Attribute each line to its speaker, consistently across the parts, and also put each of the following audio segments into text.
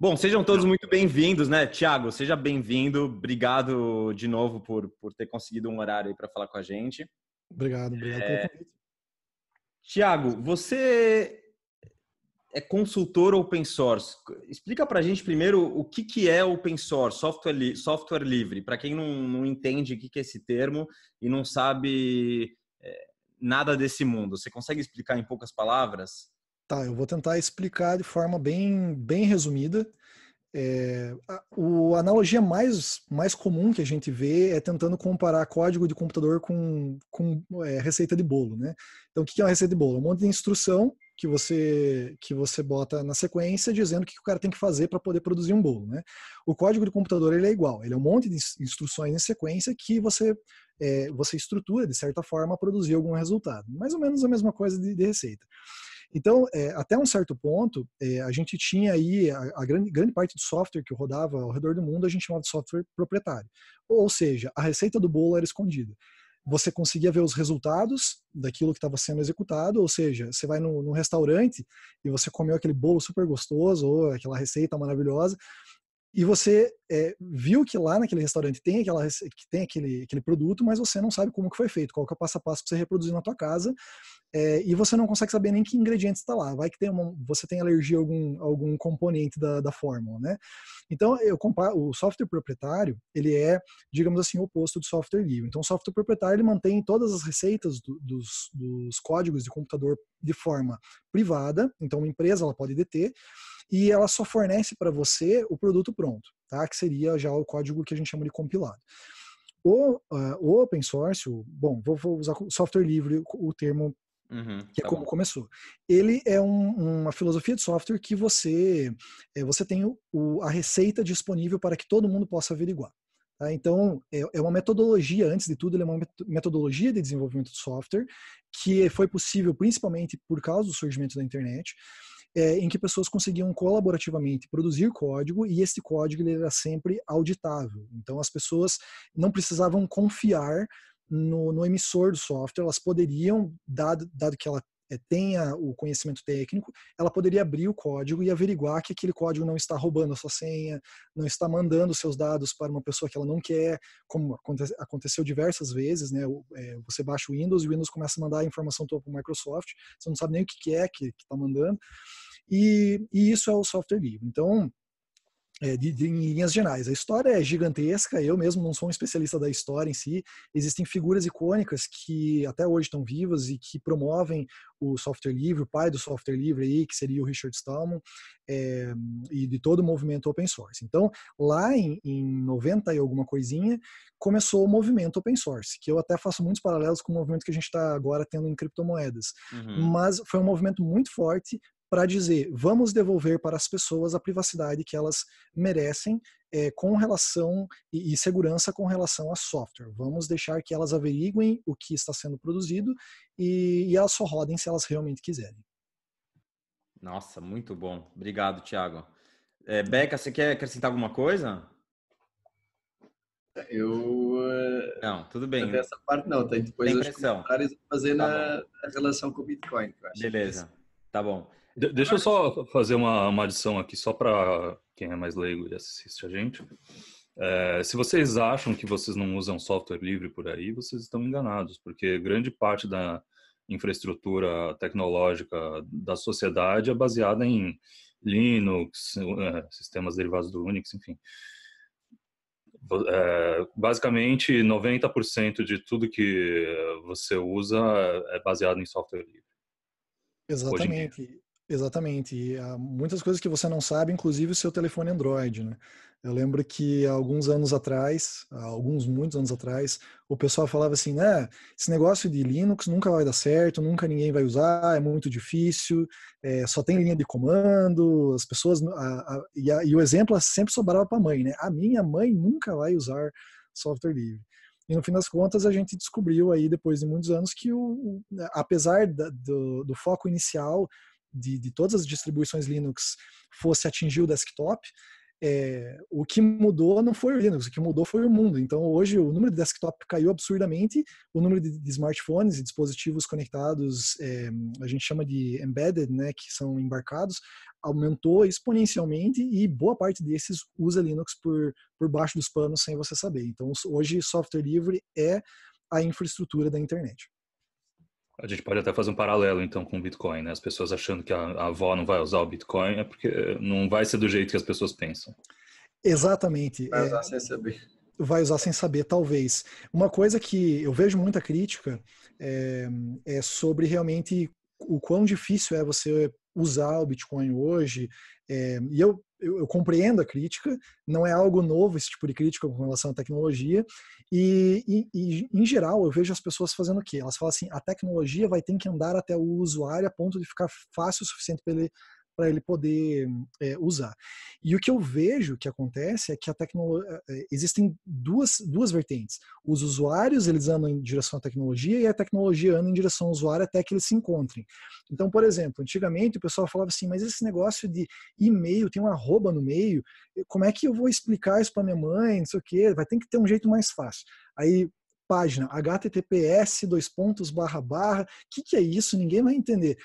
Speaker 1: Bom, sejam todos muito bem-vindos, né? Tiago, seja bem-vindo. Obrigado de novo por, por ter conseguido um horário aí para falar com a gente.
Speaker 2: Obrigado, obrigado é... pelo convite.
Speaker 1: Tiago, você é consultor open source. Explica para a gente primeiro o que, que é open source, software, li software livre, para quem não, não entende o que, que é esse termo e não sabe é, nada desse mundo. Você consegue explicar em poucas palavras?
Speaker 2: Tá, eu vou tentar explicar de forma bem, bem resumida. É, a, a analogia mais, mais comum que a gente vê é tentando comparar código de computador com, com é, receita de bolo. Né? Então, o que é uma receita de bolo? Um monte de instrução que você que você bota na sequência dizendo o que o cara tem que fazer para poder produzir um bolo, né? O código de computador ele é igual, ele é um monte de instruções em sequência que você é, você estrutura de certa forma a produzir algum resultado, mais ou menos a mesma coisa de, de receita. Então, é, até um certo ponto, é, a gente tinha aí a, a, grande, grande parte do software que rodava ao redor do mundo, a gente chamava de software proprietário. Ou seja, a receita do bolo era escondida. Você conseguia ver os resultados daquilo que estava sendo executado, ou seja, você vai no restaurante e você comeu aquele bolo super gostoso ou aquela receita maravilhosa, e você é, viu que lá naquele restaurante tem aquela que tem aquele, aquele produto, mas você não sabe como que foi feito, qual que é o passo a passo para você reproduzir na tua casa, é, e você não consegue saber nem que ingrediente está lá. Vai que tem uma, você tem alergia a algum, algum componente da, da fórmula, né? Então, eu comparo, o software proprietário, ele é, digamos assim, o oposto do software livre. Então, o software proprietário, ele mantém todas as receitas do, dos, dos códigos de computador de forma privada, então uma empresa ela pode deter, e ela só fornece para você o produto pronto, tá? Que seria já o código que a gente chama de compilado. O, uh, o open source, o, bom, vou, vou, usar software livre, o termo Uhum, que é tá como bom. começou. Ele é um, uma filosofia de software que você é, você tem o, a receita disponível para que todo mundo possa averiguar. Tá? Então, é, é, uma metodologia, antes de tudo, é uma metodologia de desenvolvimento de software que foi possível principalmente por causa do surgimento da internet é, em que pessoas conseguiam colaborativamente produzir código e esse código ele era sempre auditável. Então as pessoas não precisavam confiar no, no emissor do software, elas poderiam, dado, dado que ela é, tenha o conhecimento técnico, ela poderia abrir o código e averiguar que aquele código não está roubando a sua senha, não está mandando seus dados para uma pessoa que ela não quer, como aconteceu diversas vezes, né? É, você baixa o Windows e o Windows começa a mandar a informação para o Microsoft, você não sabe nem o que é que está mandando. E, e isso é o software livre. Então, é, de, de, em linhas gerais. A história é gigantesca, eu mesmo não sou um especialista da história em si. Existem figuras icônicas que até hoje estão vivas e que promovem o software livre, o pai do software livre aí, que seria o Richard Stallman, é, e de todo o movimento open source. Então, lá em, em 90 e alguma coisinha, começou o movimento open source, que eu até faço muitos paralelos com o movimento que a gente está agora tendo em criptomoedas. Uhum. Mas foi um movimento muito forte, para dizer vamos devolver para as pessoas a privacidade que elas merecem é, com relação e, e, segurança com relação a software. Vamos deixar que elas averiguem o que está sendo produzido e, e elas só rodem se elas realmente quiserem.
Speaker 1: Nossa, muito bom. Obrigado, Thiago. É, Beca, você quer acrescentar alguma coisa?
Speaker 3: Eu. Eh,
Speaker 1: não, tudo bem.
Speaker 3: Essa parte não, tem depois
Speaker 1: tem pressão.
Speaker 3: fazer tá na, na, relação com o Bitcoin.
Speaker 1: Beleza, tá bom.
Speaker 4: De deixa eu só fazer uma, uma adição aqui, só para quem é mais leigo e assiste a gente. É, se vocês acham que vocês não usam software livre por aí, vocês estão enganados, porque grande parte da infraestrutura tecnológica da sociedade é baseada em Linux, é, sistemas derivados do Unix, enfim. É, basicamente, 90% de tudo que você usa é baseado em software livre.
Speaker 2: Exatamente. Exatamente. E há muitas coisas que você não sabe, inclusive o seu telefone Android, né? Eu lembro que há alguns anos atrás, alguns muitos anos atrás, o pessoal falava assim, né, esse negócio de Linux nunca vai dar certo, nunca ninguém vai usar, é muito difícil, é, só tem linha de comando, as pessoas, a, a, e, a, e, o exemplo sempre sobrava para a mãe, né? A minha mãe nunca vai usar software livre. E no fim das contas a gente descobriu aí depois de muitos anos que o, apesar da, do, do foco inicial de, de todas as distribuições Linux fosse atingir o desktop, é, o que mudou não foi o Linux, o que mudou foi o mundo. Então, hoje, o número de desktop caiu absurdamente, o número de, de smartphones e dispositivos conectados, é, a gente chama de embedded, né, que são embarcados, aumentou exponencialmente e boa parte desses usa Linux por, por baixo dos panos sem você saber. Então, hoje, software livre é a infraestrutura da internet.
Speaker 4: A gente pode até fazer um paralelo, então, com o Bitcoin, né? As pessoas achando que a, a avó não vai usar o Bitcoin é porque não vai ser do jeito que as pessoas pensam.
Speaker 2: Exatamente.
Speaker 3: Vai usar é, sem saber.
Speaker 2: Vai usar sem saber, talvez. Uma coisa que eu vejo muita crítica é, é sobre realmente o quão difícil é você usar o Bitcoin hoje. É, e eu, eu, eu, compreendo a crítica, não é algo novo esse tipo de crítica com relação à tecnologia. E, e, e, em geral, eu vejo as pessoas fazendo o quê? Elas falam assim: a tecnologia vai ter que andar até o usuário a ponto de ficar fácil o suficiente para ele para ele poder é, usar. E o que eu vejo que acontece é que a tecnologia é, existem duas, duas vertentes. Os usuários eles andam em direção à tecnologia e a tecnologia anda em direção ao usuário até que eles se encontrem. Então, por exemplo, antigamente o pessoal falava assim, mas esse negócio de e-mail tem uma arroba no meio, como é que eu vou explicar isso para minha mãe, não sei o quê, vai ter que ter um jeito mais fácil. Aí página https dois pontos barra barra, que, que é isso? Ninguém vai entender.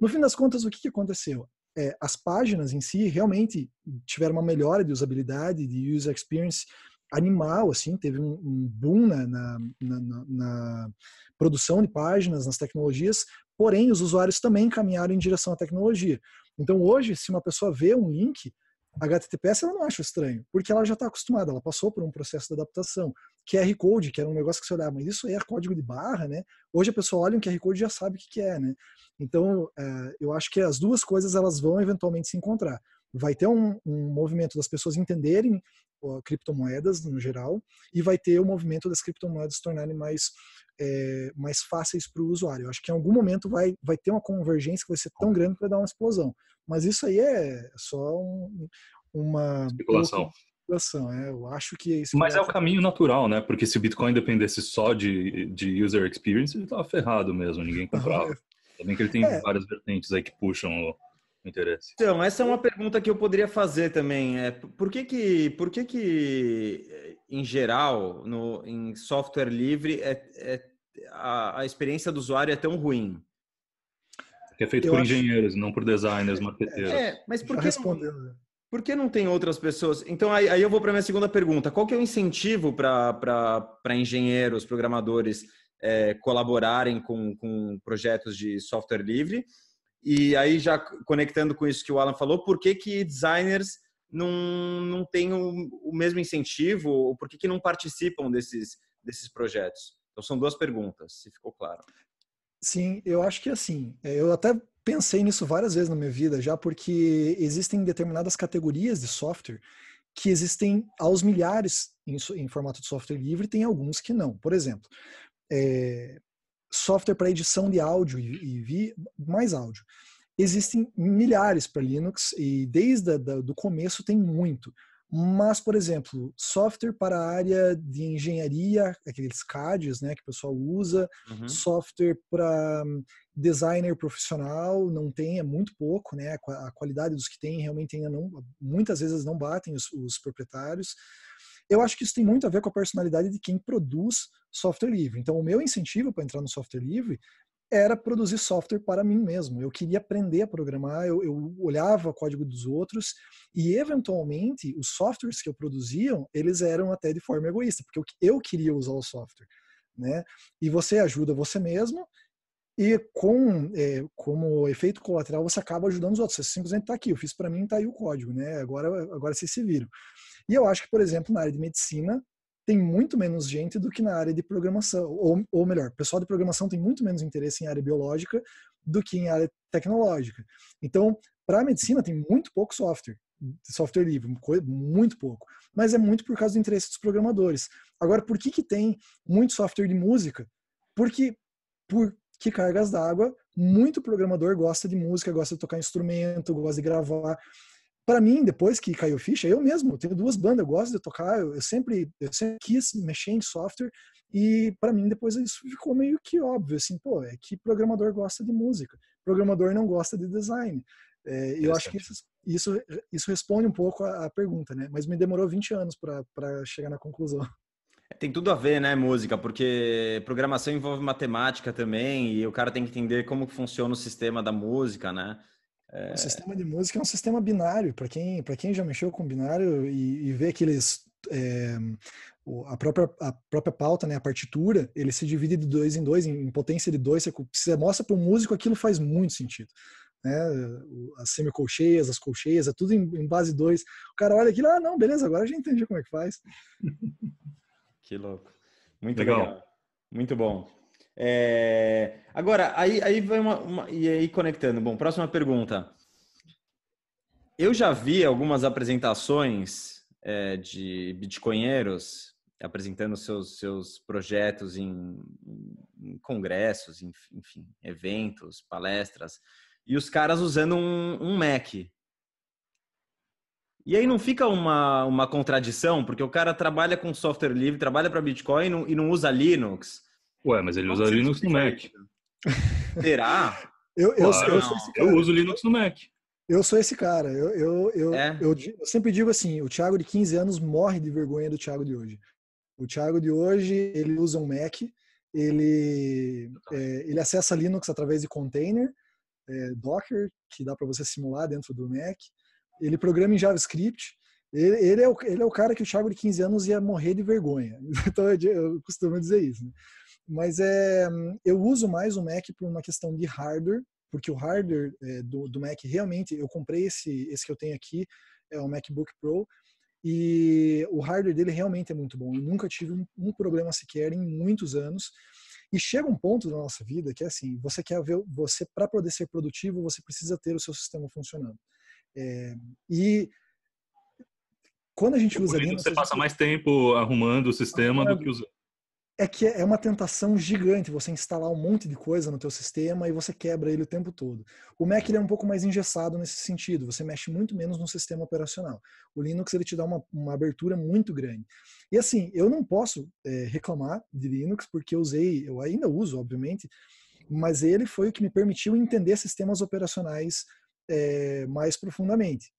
Speaker 2: No fim das contas, o que, que aconteceu? É, as páginas em si realmente tiveram uma melhora de usabilidade, de user experience animal, assim, teve um, um boom na, na, na, na, produção de páginas, nas tecnologias, porém os usuários também caminharam em direção à tecnologia. Então hoje, se uma pessoa vê um link HTTPS, ela não acha estranho, porque ela já está acostumada, ela passou por um processo de adaptação. QR Code, que era um negócio que você olhava, mas isso é código de barra, né? Hoje a pessoa olha um QR Code e já sabe o que, é, né? Então, é, eu acho que as duas coisas elas vão eventualmente se encontrar. Vai ter um, um movimento das pessoas entenderem criptomoedas no geral e vai ter o movimento das criptomoedas se tornarem mais é, mais fáceis para o usuário. Eu acho que em algum momento vai, vai ter uma convergência que vai ser tão grande que vai dar uma explosão. Mas isso aí é só um, uma
Speaker 4: especulação
Speaker 2: especulação. É, eu acho que é isso.
Speaker 4: Mas é o caminho natural, né? Porque se o Bitcoin dependesse só de, de user experience, ele estava ferrado mesmo, ninguém comprava. Também que ele tem é. várias vertentes aí que puxam o, interesse.
Speaker 1: Então, essa é uma pergunta que eu poderia fazer também. É, por que que, por que, que em geral, no, em software livre, é, é a, a, experiência do usuário é tão ruim?
Speaker 4: Que é feito eu por acho... engenheiros, não por designers, marqueteiros.
Speaker 1: É, mas por que... Não por que não tem outras pessoas? Então, aí, aí eu vou para a minha segunda pergunta. Qual que é o incentivo para engenheiros, programadores é, colaborarem com, com projetos de software livre? E aí, já conectando com isso que o Alan falou, por que, que designers não, não têm o, o mesmo incentivo? Ou por que, que não participam desses, desses projetos? Então, são duas perguntas, se ficou claro.
Speaker 2: Sim, eu acho que assim, é, eu até pensei nisso várias vezes na minha vida já, porque existem determinadas categorias de software que existem aos milhares em, em formato de software livre, tem alguns que não. Por exemplo, é, software para edição de áudio e, vi, mais áudio. Existem milhares para Linux e desde o começo tem muito. Mas, por exemplo, software para a área de engenharia, aqueles CADs né, que o pessoal usa, uhum. software para hum, designer profissional, não tem, é muito pouco, né? A qualidade dos que tem realmente ainda não, muitas vezes não batem os, os proprietários. Eu acho que isso tem muito a ver com a personalidade de quem produz software livre. Então, o meu incentivo para entrar no software livre era produzir software para mim mesmo. Eu queria aprender a programar, eu, eu, olhava o código dos outros e, eventualmente, os softwares que eu produzia, eles eram até de forma egoísta, porque eu, eu queria usar o software. Né? E você ajuda você mesmo e com é, como efeito colateral você acaba ajudando os outros. Você simplesmente está aqui, eu fiz para mim, está aí o código, né? Agora, agora vocês se viram. E eu acho que, por exemplo, na área de medicina, tem muito menos gente do que na área de programação. Ou, ou melhor, o pessoal de programação tem muito menos interesse em área biológica do que em área tecnológica. Então, para a medicina, tem muito pouco software, software livre, muito pouco. Mas é muito por causa do interesse dos programadores. Agora, por que, que tem muito software de música? Porque, por que cargas d'água, muito programador gosta de música, gosta de tocar instrumento, gosta de gravar para mim, depois que caiu ficha, eu mesmo eu tenho duas bandas, eu gosto de tocar, eu, eu sempre, eu sempre quis mexer em software e para mim depois isso ficou meio que óbvio, assim, pô, é que programador gosta de música, programador não gosta de design. É, eu acho que isso, isso, isso responde um pouco à, à pergunta, né? Mas me demorou 20 anos para chegar na conclusão.
Speaker 1: Tem tudo a ver, né, música? Porque programação envolve matemática também e o cara tem que entender como funciona o sistema da música, né?
Speaker 2: É... O sistema de música é um sistema binário. Para quem, quem já mexeu com binário e, e vê aqueles. É, a, própria, a própria pauta, né, a partitura, ele se divide de dois em dois, em potência de dois. Você, você mostra para o músico, aquilo faz muito sentido. Né? As semicolcheias, as colcheias, é tudo em, em base 2. O cara olha aquilo, ah, não, beleza, agora já entendi como é que faz.
Speaker 1: Que louco. Muito legal. legal. Muito bom. É... Agora, aí, aí vai uma, uma, E aí, conectando. Bom, próxima pergunta. Eu já vi algumas apresentações é, de bitcoinheiros apresentando seus, seus projetos em, em congressos, em, enfim, eventos, palestras, e os caras usando um, um Mac. E aí não fica uma, uma contradição, porque o cara trabalha com software livre, trabalha para Bitcoin e não, e não usa Linux.
Speaker 4: Ué, mas ele usa Linux no Mac.
Speaker 1: Será?
Speaker 2: eu, eu, claro, eu,
Speaker 4: eu, uso Linux no Mac.
Speaker 2: Eu sou esse cara. Eu, eu, eu, é. eu, eu, sempre digo assim: o Thiago de 15 anos morre de vergonha do Thiago de hoje. O Thiago de hoje, ele usa um Mac, ele, é, ele acessa Linux através de container, é, Docker, que dá para você simular dentro do Mac ele programa em JavaScript. Ele, ele, é o, ele é o cara que o Thiago de 15 anos ia morrer de vergonha. Então eu costumo dizer isso. Né? Mas é, eu uso mais o Mac por uma questão de hardware, porque o hardware é, do, do Mac realmente, eu comprei esse, esse que eu tenho aqui, é o MacBook Pro, e o hardware dele realmente é muito bom. Eu nunca tive um, um problema sequer em muitos anos. E chega um ponto da nossa vida que é assim, você quer ver, você para poder ser produtivo, você precisa ter o seu sistema funcionando. É, e quando a gente usa
Speaker 4: Linux, você passa mais tempo arrumando o sistema do que usando.
Speaker 2: É que é uma tentação gigante você instalar um monte de coisa no teu sistema e você quebra ele o tempo todo. O Mac ele é um pouco mais engessado nesse sentido, você mexe muito menos no sistema operacional. O Linux ele te dá uma, uma abertura muito grande. E assim, eu não posso é, reclamar de Linux porque eu usei, eu ainda uso, obviamente, mas ele foi o que me permitiu entender sistemas operacionais é, mais profundamente.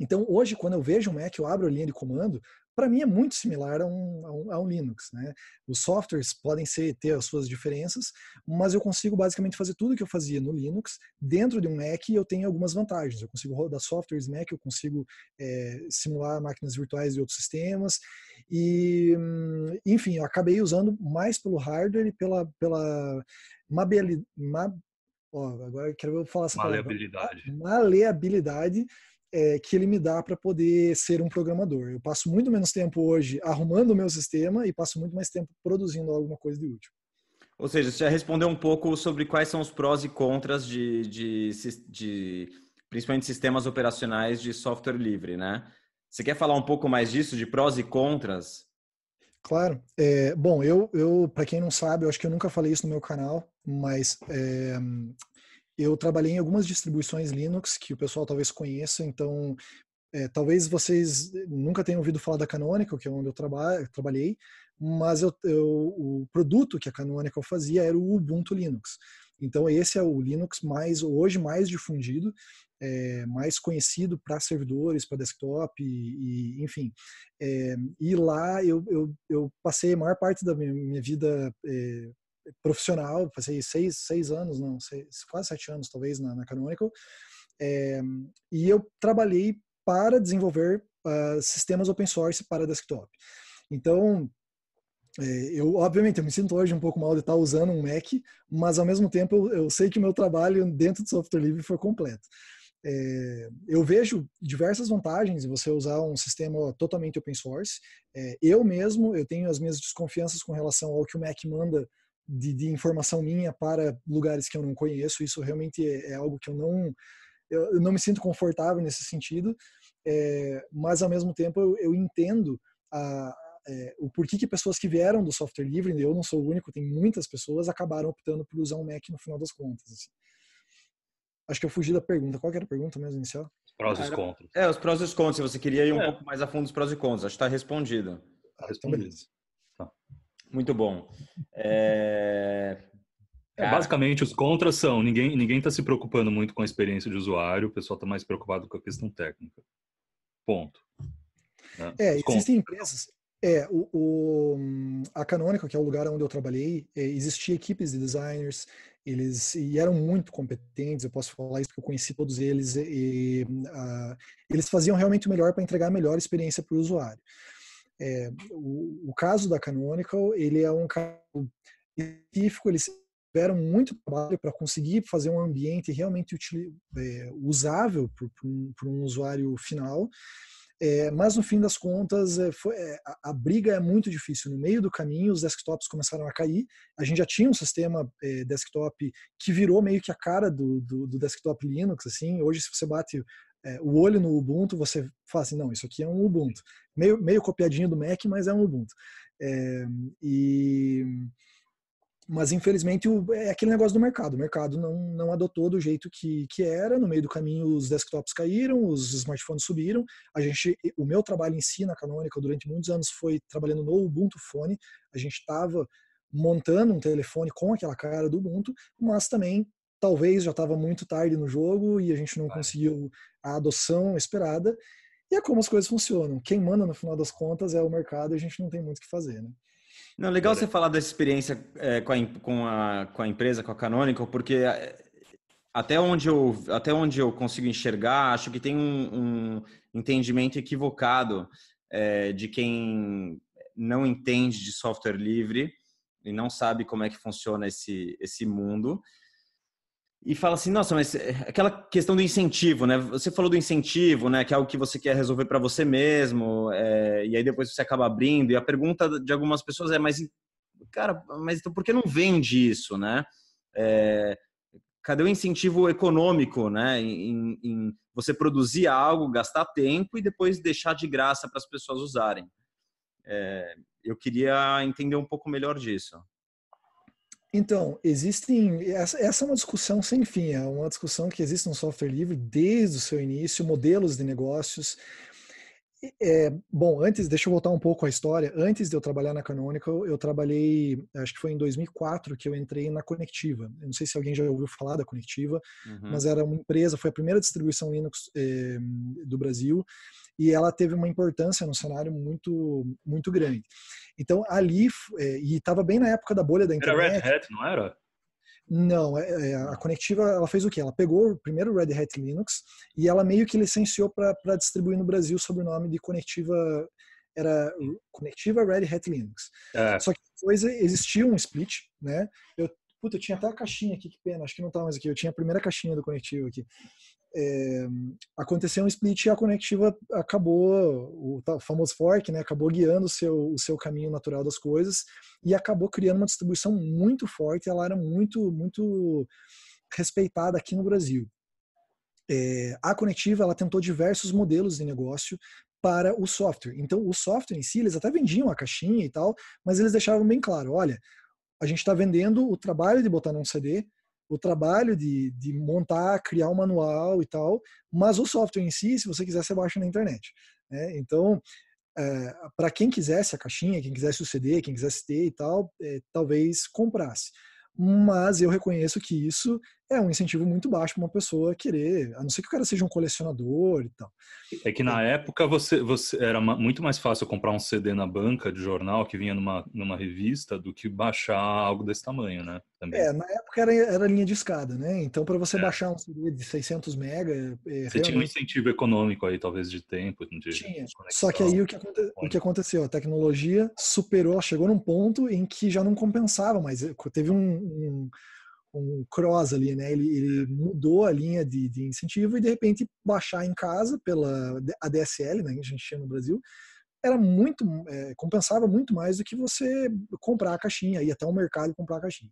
Speaker 2: Então, hoje, quando eu vejo um Mac, eu abro a linha de comando, para mim é muito similar a um, a um, a um, Linux. Né? Os softwares podem ser, ter as suas diferenças, mas eu consigo basicamente fazer tudo que eu fazia no Linux dentro de um Mac e eu tenho algumas vantagens. Eu consigo rodar softwares Mac, eu consigo é, simular máquinas virtuais de outros sistemas e, enfim, eu acabei usando mais pelo hardware e pela, pela mabilidade, ó, agora eu quero falar essa
Speaker 4: maleabilidade.
Speaker 2: palavra, maleabilidade é, que ele me dá para poder ser um programador. Eu passo muito menos tempo hoje arrumando o meu sistema e passo muito mais tempo produzindo alguma coisa de útil.
Speaker 1: Ou seja, você já respondeu um pouco sobre quais são os prós e contras de, de, de principalmente sistemas operacionais de software livre, né? Você quer falar um pouco mais disso, de prós e contras?
Speaker 2: Claro. É, bom, eu, eu para quem não sabe, eu acho que eu nunca falei isso no meu canal, mas é, eu trabalhei em algumas distribuições Linux que o pessoal talvez conheça, então é, talvez vocês nunca tenham ouvido falar da Canonical, que é onde eu traba trabalhei, mas eu, eu, o produto que a Canonical fazia era o Ubuntu Linux. Então esse é o Linux mais hoje mais difundido é, mais conhecido para servidores, para desktop, e, e enfim. É, e lá eu, eu, eu, passei a maior parte da minha, minha vida é, profissional, passei seis, seis anos, não, seis, quase sete anos talvez na, na Canonical, e eu trabalhei para desenvolver uh, sistemas open source para desktop. Então, eu, obviamente, eu me sinto hoje um pouco mal de estar usando um Mac, mas ao mesmo tempo eu, eu sei que o meu trabalho dentro do software livre foi completo. É, eu vejo diversas vantagens em você usar um sistema totalmente open source. É, eu mesmo, eu tenho as minhas desconfianças com relação ao que o Mac manda de, de informação minha para lugares que eu não conheço. Isso realmente é, é algo que eu não, eu, eu, não me sinto confortável nesse sentido. É, mas ao mesmo tempo eu, eu entendo a, é, o porquê que pessoas que vieram do software livre, eu não sou o único, tem muitas pessoas acabaram optando por usar um Mac no final das contas. Assim. Acho que eu fugi da pergunta. Qual era a pergunta mesmo inicial?
Speaker 4: Os prós e os contras.
Speaker 1: É, os prós e os contras. Se você queria ir um é. pouco mais a fundo dos prós e contras, acho que está respondido.
Speaker 2: Tá respondido.
Speaker 1: Tá. Muito bom. É...
Speaker 4: É, basicamente, os contras são: ninguém ninguém está se preocupando muito com a experiência de usuário, o pessoal está mais preocupado com a questão técnica. Ponto.
Speaker 2: Né? É, existem empresas. É, o, o, a Canonical, que é o lugar onde eu trabalhei, é, existia equipes de designers, eles e eram muito competentes, eu posso falar isso porque eu conheci todos eles, e, e uh, eles faziam realmente o melhor para entregar a melhor experiência para o usuário. É, o, o, caso da Canonical, ele é um caso específico, eles tiveram muito trabalho para conseguir fazer um ambiente realmente util, é, usável para um, um usuário final, é, mas no fim das contas, é, foi, é, a, a, briga é muito difícil. No meio do caminho, os desktops começaram a cair. A gente já tinha um sistema é, desktop que virou meio que a cara do, do, do desktop Linux. Assim, hoje, se você bate é, o olho no Ubuntu, você fala assim, não, isso aqui é um Ubuntu. Meio, meio copiadinho do Mac, mas é um Ubuntu. É, e mas infelizmente é aquele negócio do mercado. O mercado não, não adotou do jeito que, que era. No meio do caminho, os desktops caíram, os smartphones subiram. A gente, o meu trabalho em si na Canonical durante muitos anos foi trabalhando no Ubuntu Phone. A gente estava montando um telefone com aquela cara do Ubuntu, mas também talvez já estava muito tarde no jogo e a gente não conseguiu a adoção esperada. E é como as coisas funcionam. Quem manda no final das contas é o mercado e a gente não tem muito o que fazer, né?
Speaker 1: Não, legal você falar dessa experiência é, com, a, com, a, com a empresa, com a Canonical, porque é, até onde eu, até onde eu consigo enxergar, acho que tem um, um entendimento equivocado é, de quem não entende de software livre e não sabe como é que funciona esse, esse mundo e fala assim, nossa, mas é, aquela questão do incentivo, né? Você falou do incentivo, né? Que é algo que você quer resolver para você mesmo, é, e aí depois você acaba abrindo. E a pergunta de algumas pessoas é, mas cara, mas então por que não vende isso, né? É, cadê o incentivo econômico, né? Em, em, você produzir algo, gastar tempo e depois deixar de graça para as pessoas usarem. É, eu queria entender um pouco melhor disso.
Speaker 2: Então, existem. Essa, essa, é uma discussão sem fim, é uma discussão que existe no software livre desde o seu início, modelos de negócios. É, bom, antes, deixa eu voltar um pouco à história. Antes de eu trabalhar na Canonical, eu trabalhei, acho que foi em 2004 que eu entrei na Conectiva. Eu não sei se alguém já ouviu falar da Conectiva, uhum. mas era uma empresa, foi a primeira distribuição Linux é, do Brasil e ela teve uma importância no cenário muito, muito grande. Então, ali, é, e estava bem na época da bolha da internet.
Speaker 4: Era Red Hat, não era?
Speaker 2: Não, é, é, a Conectiva ela fez o quê? Ela pegou o primeiro Red Hat Linux e ela meio que licenciou para distribuir no Brasil sob o nome de Conectiva era Conectiva Red Hat Linux. É. Só que depois existiu um split, né? Eu, puta, eu tinha até a caixinha aqui, que pena, acho que não tá mais aqui. Eu tinha a primeira caixinha do Conectiva aqui é, aconteceu um split e a conectiva acabou, o famoso fork, né, acabou guiando o seu, o seu caminho natural das coisas e acabou criando uma distribuição muito forte, ela era muito, muito respeitada aqui no Brasil. É, a conectiva ela tentou diversos modelos de negócio para o software. Então, o software em si, eles até vendiam a caixinha e tal, mas eles deixavam bem claro, olha, a gente está vendendo o trabalho de botar num CD, o trabalho de, de montar, criar um manual e tal, mas o software em si, se você quiser, você baixa na internet. Né? Então, é, para quem quisesse a caixinha, quem quisesse o CD, quem quisesse ter e tal, é, talvez comprasse. Mas eu reconheço que isso é um incentivo muito baixo para uma pessoa querer, a não ser que o cara seja um colecionador e tal.
Speaker 4: É que na época você, você era muito mais fácil comprar um CD na banca de jornal que vinha numa, numa revista do que baixar algo desse tamanho, né?
Speaker 2: Também. É, na época era, era linha de escada, né? Então para você é. baixar um CD de 600 mega, é,
Speaker 4: você realmente... tinha um incentivo econômico aí talvez de tempo, de
Speaker 2: tinha. Só que aí o que, aconte... o que aconteceu, a tecnologia superou, chegou num ponto em que já não compensava mais. Teve um, um um cross ali, né? Ele, ele mudou a linha de, de, incentivo e de repente baixar em casa pela ADSL, né? Que a gente chama no Brasil, era muito é, compensava muito mais do que você comprar a caixinha, ir até o mercado e comprar a caixinha.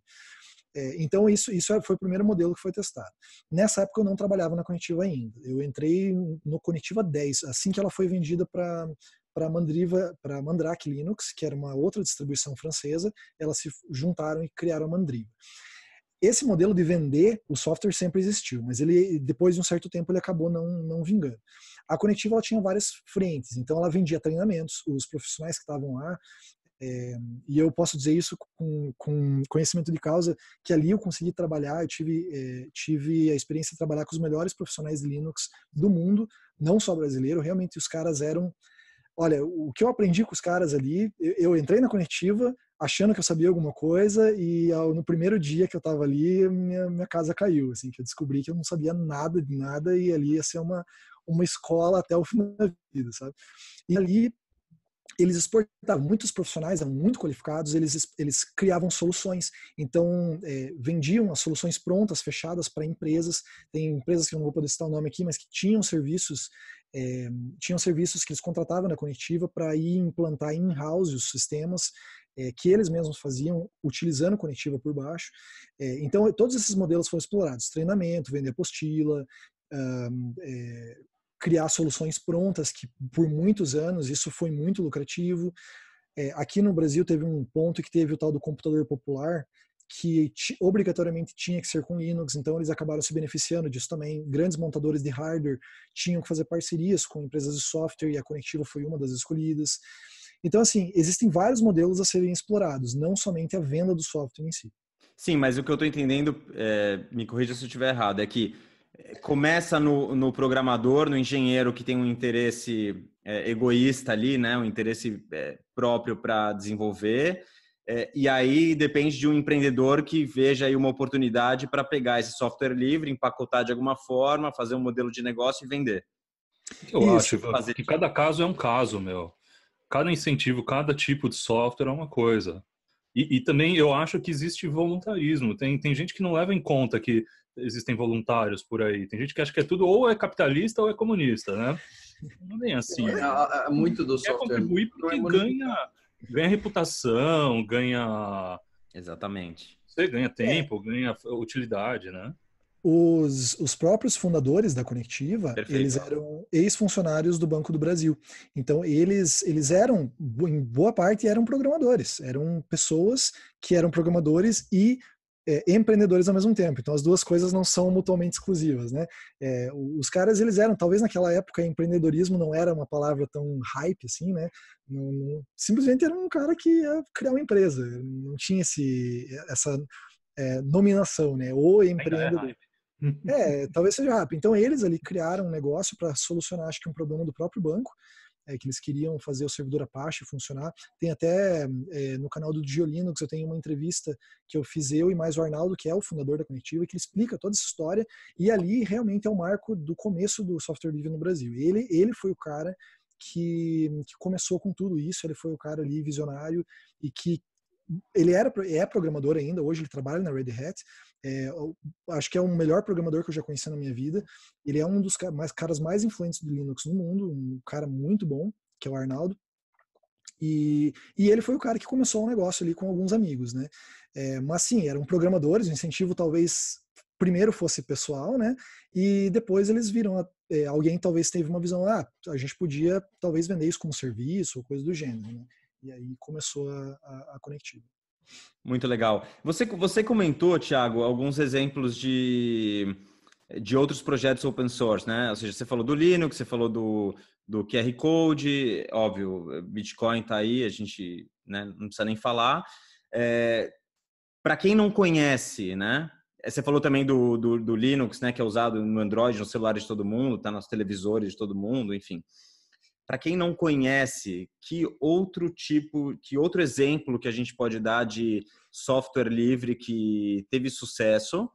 Speaker 2: É, então isso isso foi o primeiro modelo que foi testado. Nessa época eu não trabalhava na Conectiva ainda. Eu entrei no Conectiva 10 assim que ela foi vendida para para Mandriva, para Mandrake Linux, que era uma outra distribuição francesa, elas se juntaram e criaram a Mandriva esse modelo de vender o software sempre existiu, mas ele depois de um certo tempo ele acabou não, não vingando. A Conectiva ela tinha várias frentes, então ela vendia treinamentos, os profissionais que estavam lá É, e eu posso dizer isso com, com, conhecimento de causa, que ali eu consegui trabalhar, eu tive, é, tive a experiência de trabalhar com os melhores profissionais de Linux do mundo, não só brasileiro, realmente os caras eram. Olha, o que eu aprendi com os caras ali, eu, eu entrei na conectiva achando que eu sabia alguma coisa e ao, no primeiro dia que eu estava ali, minha, minha casa caiu, assim, que eu descobri que eu não sabia nada de nada e ali ia ser uma, uma escola até o fim da vida, sabe? E ali eles exportavam, muitos profissionais eram muito qualificados, eles, eles criavam soluções, então é, vendiam as soluções prontas, fechadas para empresas, tem empresas que eu não vou poder citar o nome aqui, mas que tinham serviços, é, tinham serviços que eles contratavam na Conectiva para ir implantar in-house os sistemas, é, que eles mesmos faziam, utilizando Conectiva por baixo, então todos esses modelos foram explorados, treinamento, vender apostila, um, é, criar soluções prontas, que por muitos anos isso foi muito lucrativo. É, aqui no Brasil teve um ponto que teve o tal do computador popular, que obrigatoriamente tinha que ser com Linux, então eles acabaram se beneficiando disso também. Grandes montadores de hardware tinham que fazer parcerias com empresas de software e a Conectiva foi uma das escolhidas. Então, assim, existem vários modelos a serem explorados, não somente a venda do software em si.
Speaker 1: Sim, mas o que eu estou entendendo, é, me corrija se eu estiver errado, é que começa no, no, programador, no engenheiro que tem um interesse é, egoísta ali, né, um interesse é, próprio para desenvolver, é, e aí depende de um empreendedor que veja aí uma oportunidade para pegar esse software livre, empacotar de alguma forma, fazer um modelo de negócio e vender.
Speaker 4: Eu Isso, acho fazer... que cada caso é um caso, meu. Cada incentivo, cada tipo de software é uma coisa. E, e, também eu acho que existe voluntarismo. Tem, tem gente que não leva em conta que existem voluntários por aí. Tem gente que acha que é tudo ou é capitalista ou é comunista, né? Não é bem assim. É,
Speaker 3: é, é muito do software.
Speaker 4: contribuir porque é ganha, ganha reputação, ganha...
Speaker 1: Exatamente.
Speaker 4: Você ganha tempo, é. ganha utilidade, né?
Speaker 2: Os, os próprios fundadores da Conectiva, Perfeito. eles eram ex-funcionários do Banco do Brasil. Então, eles, eles eram, em boa parte, eram programadores. Eram pessoas que eram programadores e é, empreendedores ao mesmo tempo. Então as duas coisas não são mutuamente exclusivas, né? É, os caras eles eram, talvez naquela época empreendedorismo não era uma palavra tão hype assim, né? Não, não, simplesmente era um cara que ia criar uma empresa, não tinha esse essa é, nominação, né? O empreendedor. É, talvez seja rápido. Então eles ali criaram um negócio para solucionar, acho que um problema do próprio banco é, que eles queriam fazer o servidor Apache funcionar. Tem até é, no canal do Geolinux, eu tenho uma entrevista que eu fiz eu e mais o Arnaldo, que é o fundador da Conectiva, que ele explica toda essa história, e ali realmente é o marco do começo do software livre no Brasil. Ele, ele foi o cara que, que começou com tudo isso, ele foi o cara ali visionário e que ele era, é programador ainda, hoje ele trabalha na Red Hat, é, acho que é o melhor programador que eu já conheci na minha vida. Ele é um dos mais, caras mais influentes do Linux no mundo, um cara muito bom, que é o Arnaldo. E, e ele foi o cara que começou o um negócio ali com alguns amigos, né? É, mas sim, eram programadores, o incentivo talvez primeiro fosse pessoal, né? E depois eles viram, é, alguém talvez teve uma visão, ah, a gente podia talvez vender isso como serviço ou coisa do gênero, né? E aí começou a, a, a Conectiva.
Speaker 1: Muito legal. Você, você comentou, Thiago, alguns exemplos de, de outros projetos open source, né? Ou seja, você falou do Linux, você falou do, do QR Code, óbvio, Bitcoin está aí, a gente né, não precisa nem falar. É, Para quem não conhece, né? Você falou também do, do, do, Linux, né? Que é usado no Android, no celular de todo mundo, está nos televisores de todo mundo, enfim para quem não conhece, que outro tipo, que outro exemplo que a gente pode dar de software livre que teve sucesso?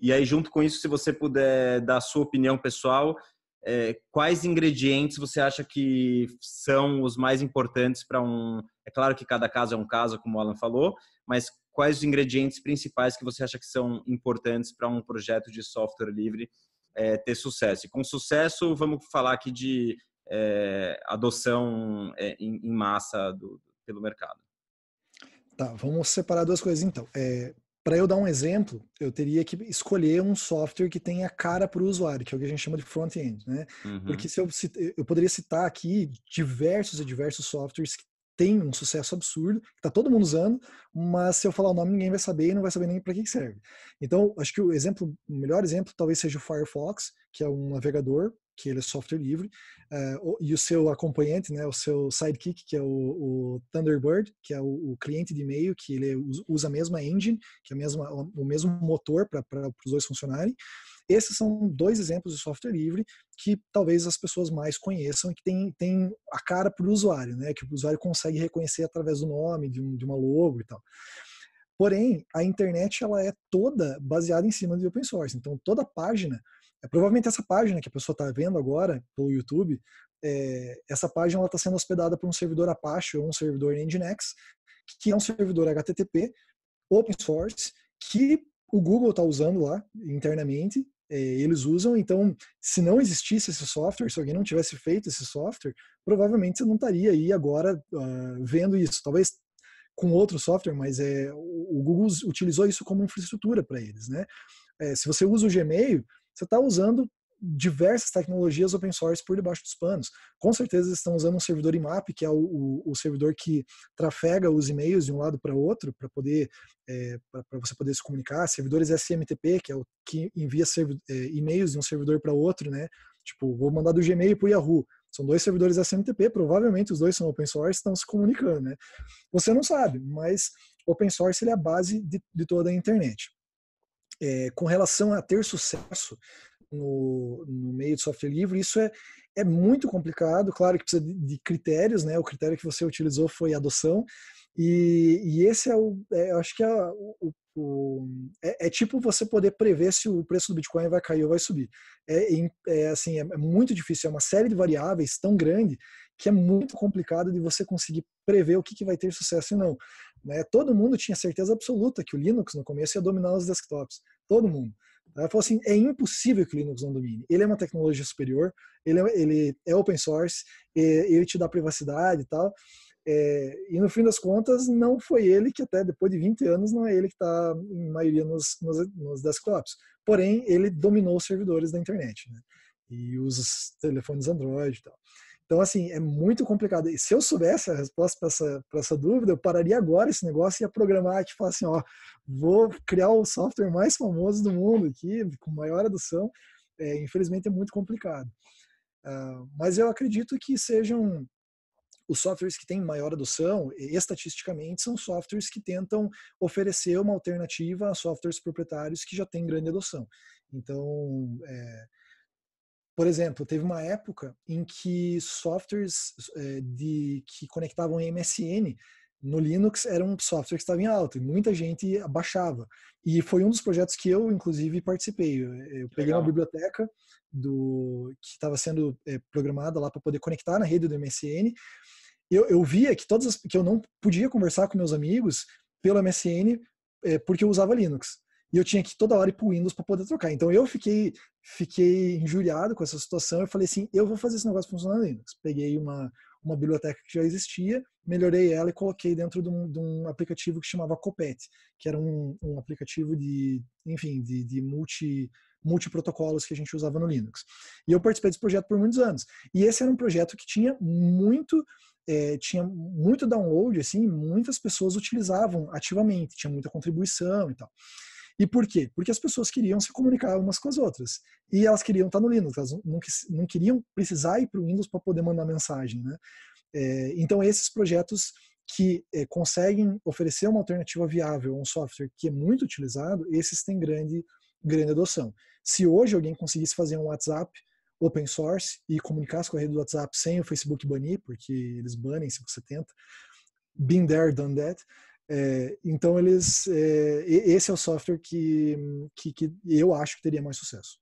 Speaker 1: E aí, junto com isso, se você puder dar a sua opinião pessoal, é, quais ingredientes você acha que são os mais importantes para um. É claro que cada caso é um caso, como o Alan falou, mas quais os ingredientes principais que você acha que são importantes para um projeto de software livre é, ter sucesso? E com sucesso, vamos falar aqui de é, adoção é, em, em, massa do, pelo mercado.
Speaker 2: Tá, vamos separar duas coisas então. É, para eu dar um exemplo, eu teria que escolher um software que tenha cara para o usuário, que é o que a gente chama de front-end, né? Uhum. Porque se eu, eu poderia citar aqui diversos e diversos softwares que têm um sucesso absurdo, que está todo mundo usando, mas se eu falar o nome ninguém vai saber e não vai saber nem para que serve. Então, acho que o exemplo, o melhor exemplo talvez seja o Firefox, que é um navegador que ele é software livre, uh, e o seu acompanhante, né, o seu sidekick, que é o, o Thunderbird, que é o, o cliente de e-mail, que ele usa a mesma engine, que é a mesma, o mesmo motor para os dois funcionarem. Esses são dois exemplos de software livre que talvez as pessoas mais conheçam e que tem, tem a cara para o usuário, né? que o usuário consegue reconhecer através do nome, de, um, de uma logo e tal. Porém, a internet ela é toda baseada em cima de open source. Então, toda página, é, provavelmente essa página que a pessoa está vendo agora pelo YouTube, é, essa página está sendo hospedada por um servidor Apache ou um servidor Nginx, que é um servidor HTTP open source que o Google está usando lá internamente é, eles usam. Então, se não existisse esse software, se alguém não tivesse feito esse software, provavelmente você não estaria aí agora uh, vendo isso. Talvez com outro software, mas é, o Google utilizou isso como infraestrutura para eles. Né? É, se você usa o Gmail, você está usando diversas tecnologias open source por debaixo dos panos. Com certeza eles estão usando um servidor IMAP, que é o, o, o servidor que trafega os e-mails de um lado para outro, para poder é, para você poder se comunicar. Servidores SMTP, que é o que envia é, e-mails de um servidor para outro, né? Tipo, vou mandar do Gmail para o Yahoo. São dois servidores SMTP, provavelmente os dois são open source, estão se comunicando, né? Você não sabe, mas open source ele é a base de, de toda a internet. É, com relação a ter sucesso, no, no meio de software livre, isso é, é muito complicado, claro que precisa de, de critérios, né? O critério que você utilizou foi adoção, e, e esse é o, é, acho que é o, o é, é, tipo você poder prever se o preço do Bitcoin vai cair ou vai subir. É, é assim, é, é muito difícil, é uma série de variáveis tão grande que é muito complicado de você conseguir prever o que, que vai ter sucesso e não. Né? Todo mundo tinha certeza absoluta que o Linux no começo ia dominar os desktops. Todo mundo. Ela falou assim, é impossível que o Linux não domine. Ele é uma tecnologia superior, ele é, ele é open source, ele te dá privacidade e tal. É, e no fim das contas, não foi ele que até depois de 20 anos, não é ele que está em maioria nos, nos, nos, desktops. Porém, ele dominou os servidores da internet. Né? E os telefones Android e tal. Então, assim, é muito complicado. E se eu soubesse a resposta para essa, essa dúvida, eu pararia agora esse negócio e ia programar falar assim, ó, vou criar o software mais famoso do mundo aqui, com maior adoção. É, infelizmente é muito complicado. Uh, mas eu acredito que sejam os softwares que têm maior adoção, estatisticamente, são softwares que tentam oferecer uma alternativa a softwares proprietários que já têm grande adoção. Então, é, por exemplo, teve uma época em que softwares é, de, que conectavam em MSN no Linux era um software que estava em alta e muita gente baixava. E foi um dos projetos que eu, inclusive, participei. Eu, eu peguei uma biblioteca do que estava sendo é, programada lá para poder conectar na rede do MSN. Eu, eu via que todas as, que eu não podia conversar com meus amigos pelo MSN é, porque eu usava Linux e eu tinha que toda hora ir para o Windows para poder trocar. Então eu fiquei fiquei injuriado com essa situação. Eu falei assim, eu vou fazer esse negócio funcionar no Linux. Peguei uma uma biblioteca que já existia, melhorei ela e coloquei dentro de um, de um aplicativo que chamava Copet, que era um, um aplicativo de, enfim, de, de multi multiprotocolos que a gente usava no Linux. E eu participei desse projeto por muitos anos. E esse era um projeto que tinha muito é, tinha muito download, assim, muitas pessoas utilizavam ativamente, tinha muita contribuição e tal. E por quê? Porque as pessoas queriam se comunicar umas com as outras. E elas queriam estar no Linux, elas não, não queriam precisar ir para o Windows para poder mandar mensagem. Né? É, então, esses projetos que é, conseguem oferecer uma alternativa viável a um software que é muito utilizado, esses têm grande, grande adoção. Se hoje alguém conseguisse fazer um WhatsApp open source e comunicasse com a rede do WhatsApp sem o Facebook banir, porque eles banem se você tenta, been there, done that, é, então eles, é, esse é o software que, que, que, eu acho que teria mais sucesso.